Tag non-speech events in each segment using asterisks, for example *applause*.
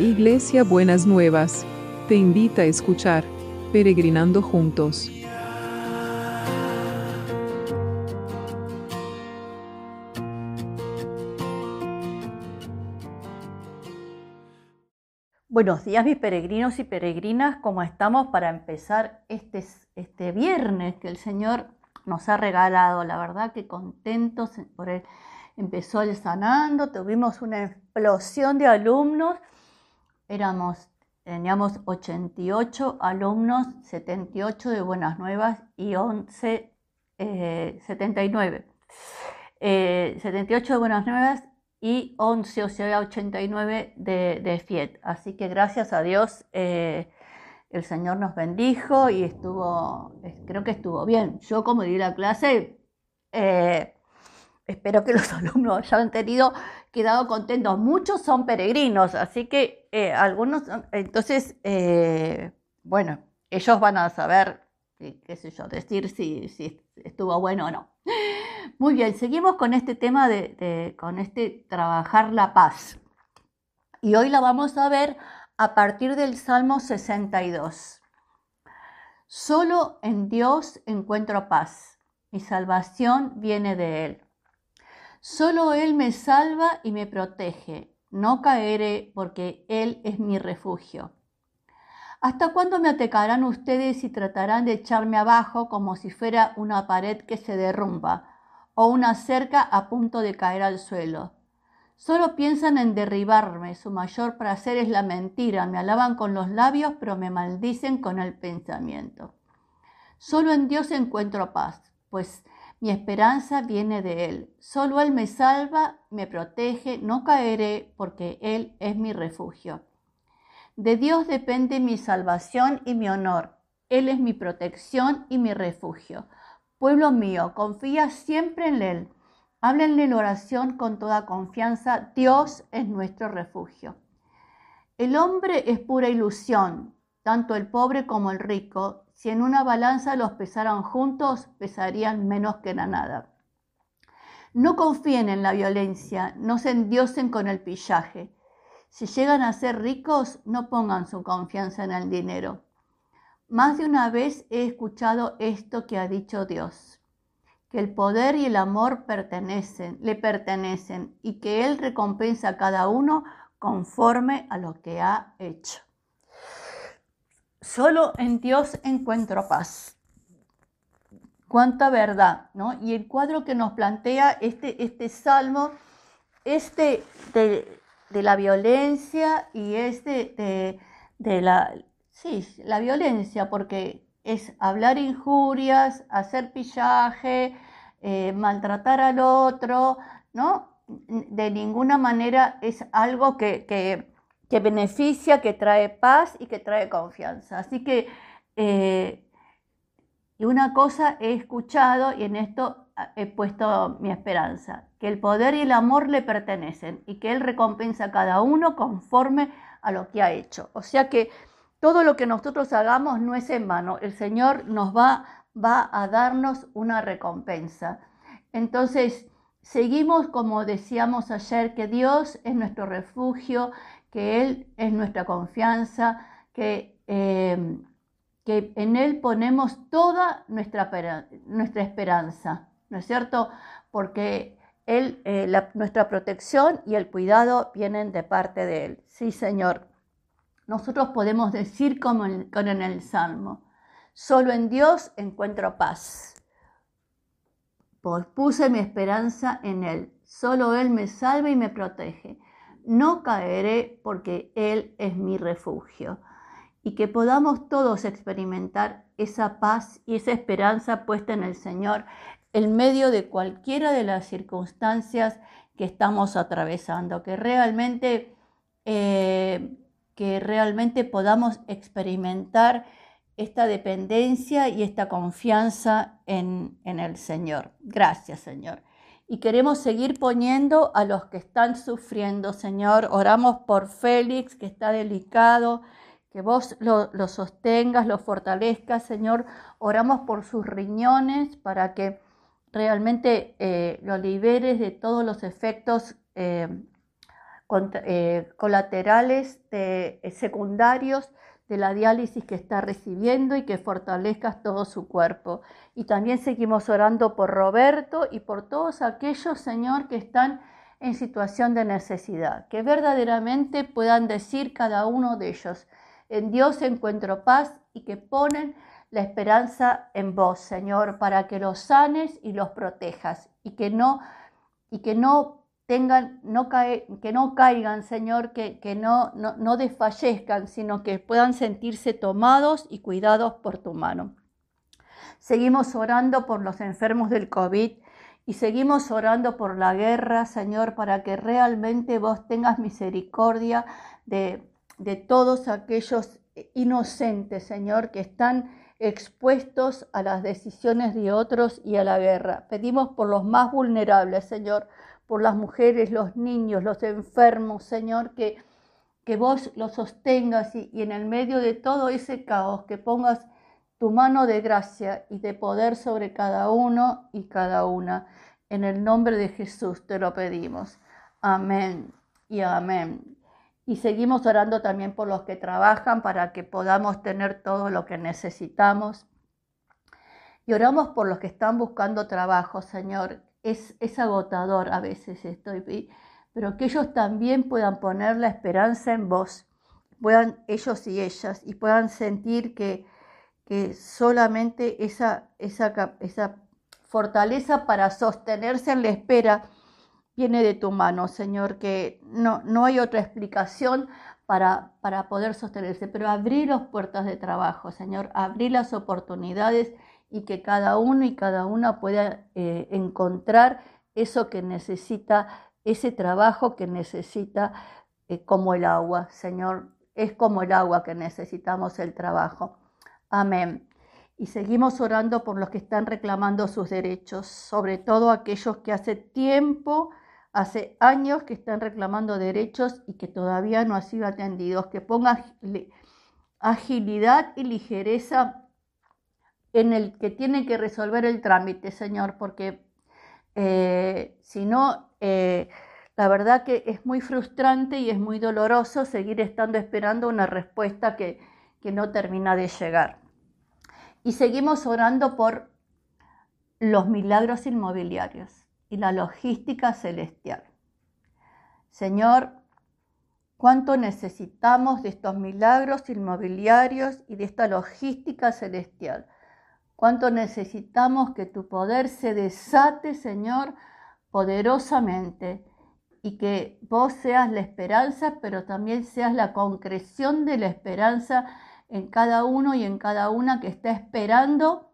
Iglesia Buenas Nuevas, te invita a escuchar Peregrinando Juntos. Buenos días mis peregrinos y peregrinas, ¿cómo estamos para empezar este, este viernes que el Señor nos ha regalado? La verdad que contentos por él. Empezó el sanando, tuvimos una explosión de alumnos éramos, teníamos 88 alumnos, 78 de Buenas Nuevas y 11, 79. 78 de Buenas Nuevas y 11, o sea, 89 de, de FIET. Así que gracias a Dios eh, el Señor nos bendijo y estuvo, creo que estuvo bien. Yo como di la clase, eh, espero que los *laughs* alumnos hayan tenido quedado contentos. Muchos son peregrinos, así que eh, algunos, entonces, eh, bueno, ellos van a saber, qué sé yo, decir si, si, estuvo bueno o no. Muy bien, seguimos con este tema de, con este trabajar la paz. Y hoy la vamos a ver a partir del Salmo 62. Solo en Dios encuentro paz. Mi salvación viene de Él. Solo Él me salva y me protege. No caeré porque Él es mi refugio. ¿Hasta cuándo me atacarán ustedes y tratarán de echarme abajo como si fuera una pared que se derrumba o una cerca a punto de caer al suelo? Solo piensan en derribarme, su mayor placer es la mentira, me alaban con los labios, pero me maldicen con el pensamiento. Solo en Dios encuentro paz, pues mi esperanza viene de Él. Solo Él me salva, me protege, no caeré porque Él es mi refugio. De Dios depende mi salvación y mi honor. Él es mi protección y mi refugio. Pueblo mío, confía siempre en Él. Háblenle en oración con toda confianza. Dios es nuestro refugio. El hombre es pura ilusión, tanto el pobre como el rico, si en una balanza los pesaran juntos, pesarían menos que la nada. No confíen en la violencia, no se endiosen con el pillaje. Si llegan a ser ricos, no pongan su confianza en el dinero. Más de una vez he escuchado esto que ha dicho Dios, que el poder y el amor pertenecen, le pertenecen y que Él recompensa a cada uno conforme a lo que ha hecho. Solo en Dios encuentro paz. Cuánta verdad, ¿no? Y el cuadro que nos plantea este, este salmo, este de, la violencia y este de, la, sí, la violencia, porque es hablar injurias, hacer pillaje, eh, maltratar al otro, ¿no? De ninguna manera es algo que que beneficia, que trae paz y que trae confianza. Así que, eh, una cosa he escuchado y en esto he puesto mi esperanza, que el poder y el amor le pertenecen y que Él recompensa a cada uno conforme a lo que ha hecho. O sea que todo lo que nosotros hagamos no es en vano, el Señor nos va, va a darnos una recompensa. Entonces, seguimos como decíamos ayer, que Dios es nuestro refugio, que Él es nuestra confianza, que, em, que en Él ponemos toda nuestra, nuestra esperanza, ¿no es cierto? Porque él, eh, nuestra protección y el cuidado vienen de parte de Él. Sí, Señor. Nosotros podemos decir como en, como en el Salmo, solo en Dios encuentro paz. Puse mi esperanza en Él. Solo Él me salva y me protege no caeré porque Él es mi refugio. Y que podamos todos experimentar esa paz y esa esperanza puesta en el Señor en medio de cualquiera de las circunstancias que estamos atravesando, que realmente, eh, que realmente podamos experimentar esta dependencia y esta confianza en, en el Señor. Gracias, Señor y queremos seguir poniendo a los que están sufriendo, Señor. Oramos por Félix, que está delicado, que vos lo, sostengas, lo fortalezcas, Señor. Oramos por sus riñones para que realmente eh, lo liberes de todos los efectos eh, eh, colaterales secundarios de la diálisis que está recibiendo y que fortalezcas todo su cuerpo. Y también seguimos orando por Roberto y por todos aquellos, Señor, que están en situación de necesidad, que verdaderamente puedan decir cada uno de ellos, en Dios encuentro paz y que ponen la esperanza en vos, Señor, para que los sanes y los protejas y que no, y que no tengan, que no caigan, Señor, que, que no, no, no desfallezcan, sino que puedan sentirse tomados y cuidados por tu mano. Seguimos orando por los enfermos del COVID y seguimos orando por la guerra, Señor, para que realmente vos tengas misericordia de, de todos aquellos inocentes, Señor, que están expuestos a las decisiones de otros y a la guerra. Pedimos por los más vulnerables, Señor, por las mujeres, los niños, los enfermos, Señor, que, que vos los sostengas y, y en el medio de todo ese caos, que pongas tu mano de gracia y de poder sobre cada uno y cada una. En el nombre de Jesús te lo pedimos. Amén y amén. Y seguimos orando también por los que trabajan para que podamos tener todo lo que necesitamos. Y oramos por los que están buscando trabajo, Señor. Es, agotador a veces estoy, pero que ellos también puedan poner la esperanza en vos, puedan ellos y ellas, y puedan sentir que, que solamente esa, esa, esa fortaleza para sostenerse en la espera viene de tu mano, Señor, que no, no hay otra explicación para, para poder sostenerse, pero abrir las puertas de trabajo, Señor, abrir las oportunidades y que cada uno y cada una pueda eh, encontrar eso que necesita, ese trabajo que necesita eh, como el agua, Señor, es como el agua que necesitamos el trabajo. Amén. Y seguimos orando por los que están reclamando sus derechos, sobre todo aquellos que hace tiempo hace años que están reclamando derechos y que todavía no han sido atendidos, que ponga agilidad y ligereza en el que tienen que resolver el trámite, Señor, porque eh, si no, eh, la verdad que es muy frustrante y es muy doloroso seguir estando esperando una respuesta que, que no termina de llegar. Y seguimos orando por los milagros inmobiliarios y la logística celestial. Señor, cuánto necesitamos de estos milagros inmobiliarios y de esta logística celestial. Cuánto necesitamos que tu poder se desate, Señor, poderosamente y que vos seas la esperanza, pero también seas la concreción de la esperanza en cada uno y en cada una que está esperando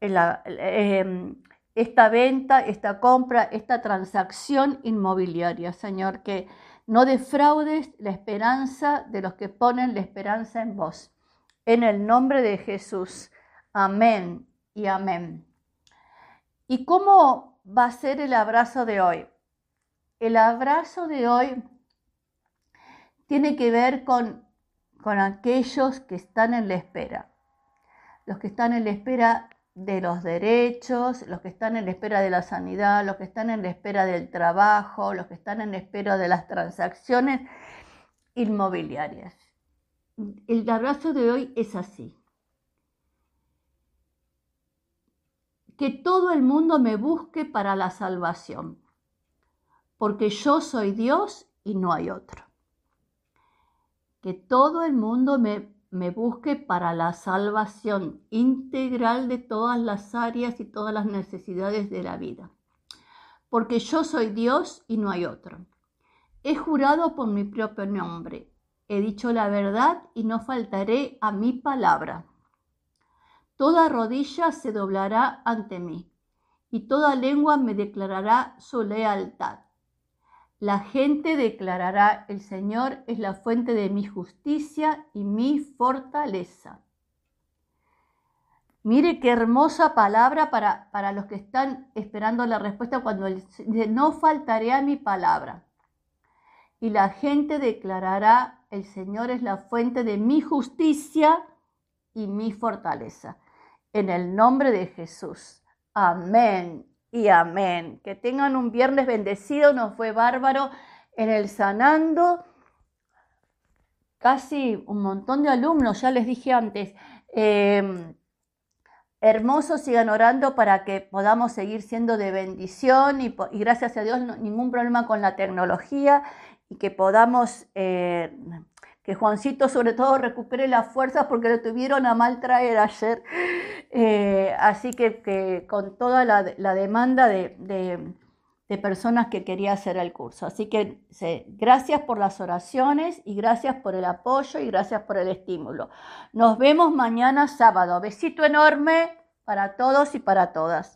la, eh, esta venta, esta compra, esta transacción inmobiliaria, Señor, que no defraudes la esperanza de los que ponen la esperanza en vos. En el nombre de Jesús. Amén y amén. ¿Y cómo va a ser el abrazo de hoy? El abrazo de hoy tiene que ver con, con aquellos que están en la espera. Los que están en la espera de los derechos, los que están en la espera de la sanidad, los que están en la espera del trabajo, los que están en la espera de las transacciones inmobiliarias. El abrazo de hoy es así. Que todo el mundo me busque para la salvación, porque yo soy Dios y no hay otro. Que todo el mundo me me busque para la salvación integral de todas las áreas y todas las necesidades de la vida. Porque yo soy Dios y no hay otro. He jurado por mi propio nombre. He dicho la verdad y no faltaré a mi palabra. Toda rodilla se doblará ante mí y toda lengua me declarará su lealtad. La gente declarará, el Señor es la fuente de mi justicia y mi fortaleza. Mire qué hermosa palabra para, para los que están esperando la respuesta cuando no faltaré a mi palabra. Y la gente declarará, el Señor es la fuente de mi justicia y mi fortaleza. En el nombre de Jesús. Amén y amén. Que tengan un viernes bendecido, nos fue bárbaro en el Sanando, casi un montón de alumnos, ya les dije antes, eh, hermoso, sigan orando para que podamos seguir siendo de bendición y, gracias a Dios ningún problema con la tecnología y que podamos, eh, que Juancito sobre todo recupere las fuerzas porque lo tuvieron a mal traer ayer. Eh, así que, con toda la, demanda de de personas que quería hacer el curso. Así que gracias por las oraciones y gracias por el apoyo y gracias por el estímulo. Nos vemos mañana sábado. Besito enorme para todos y para todas.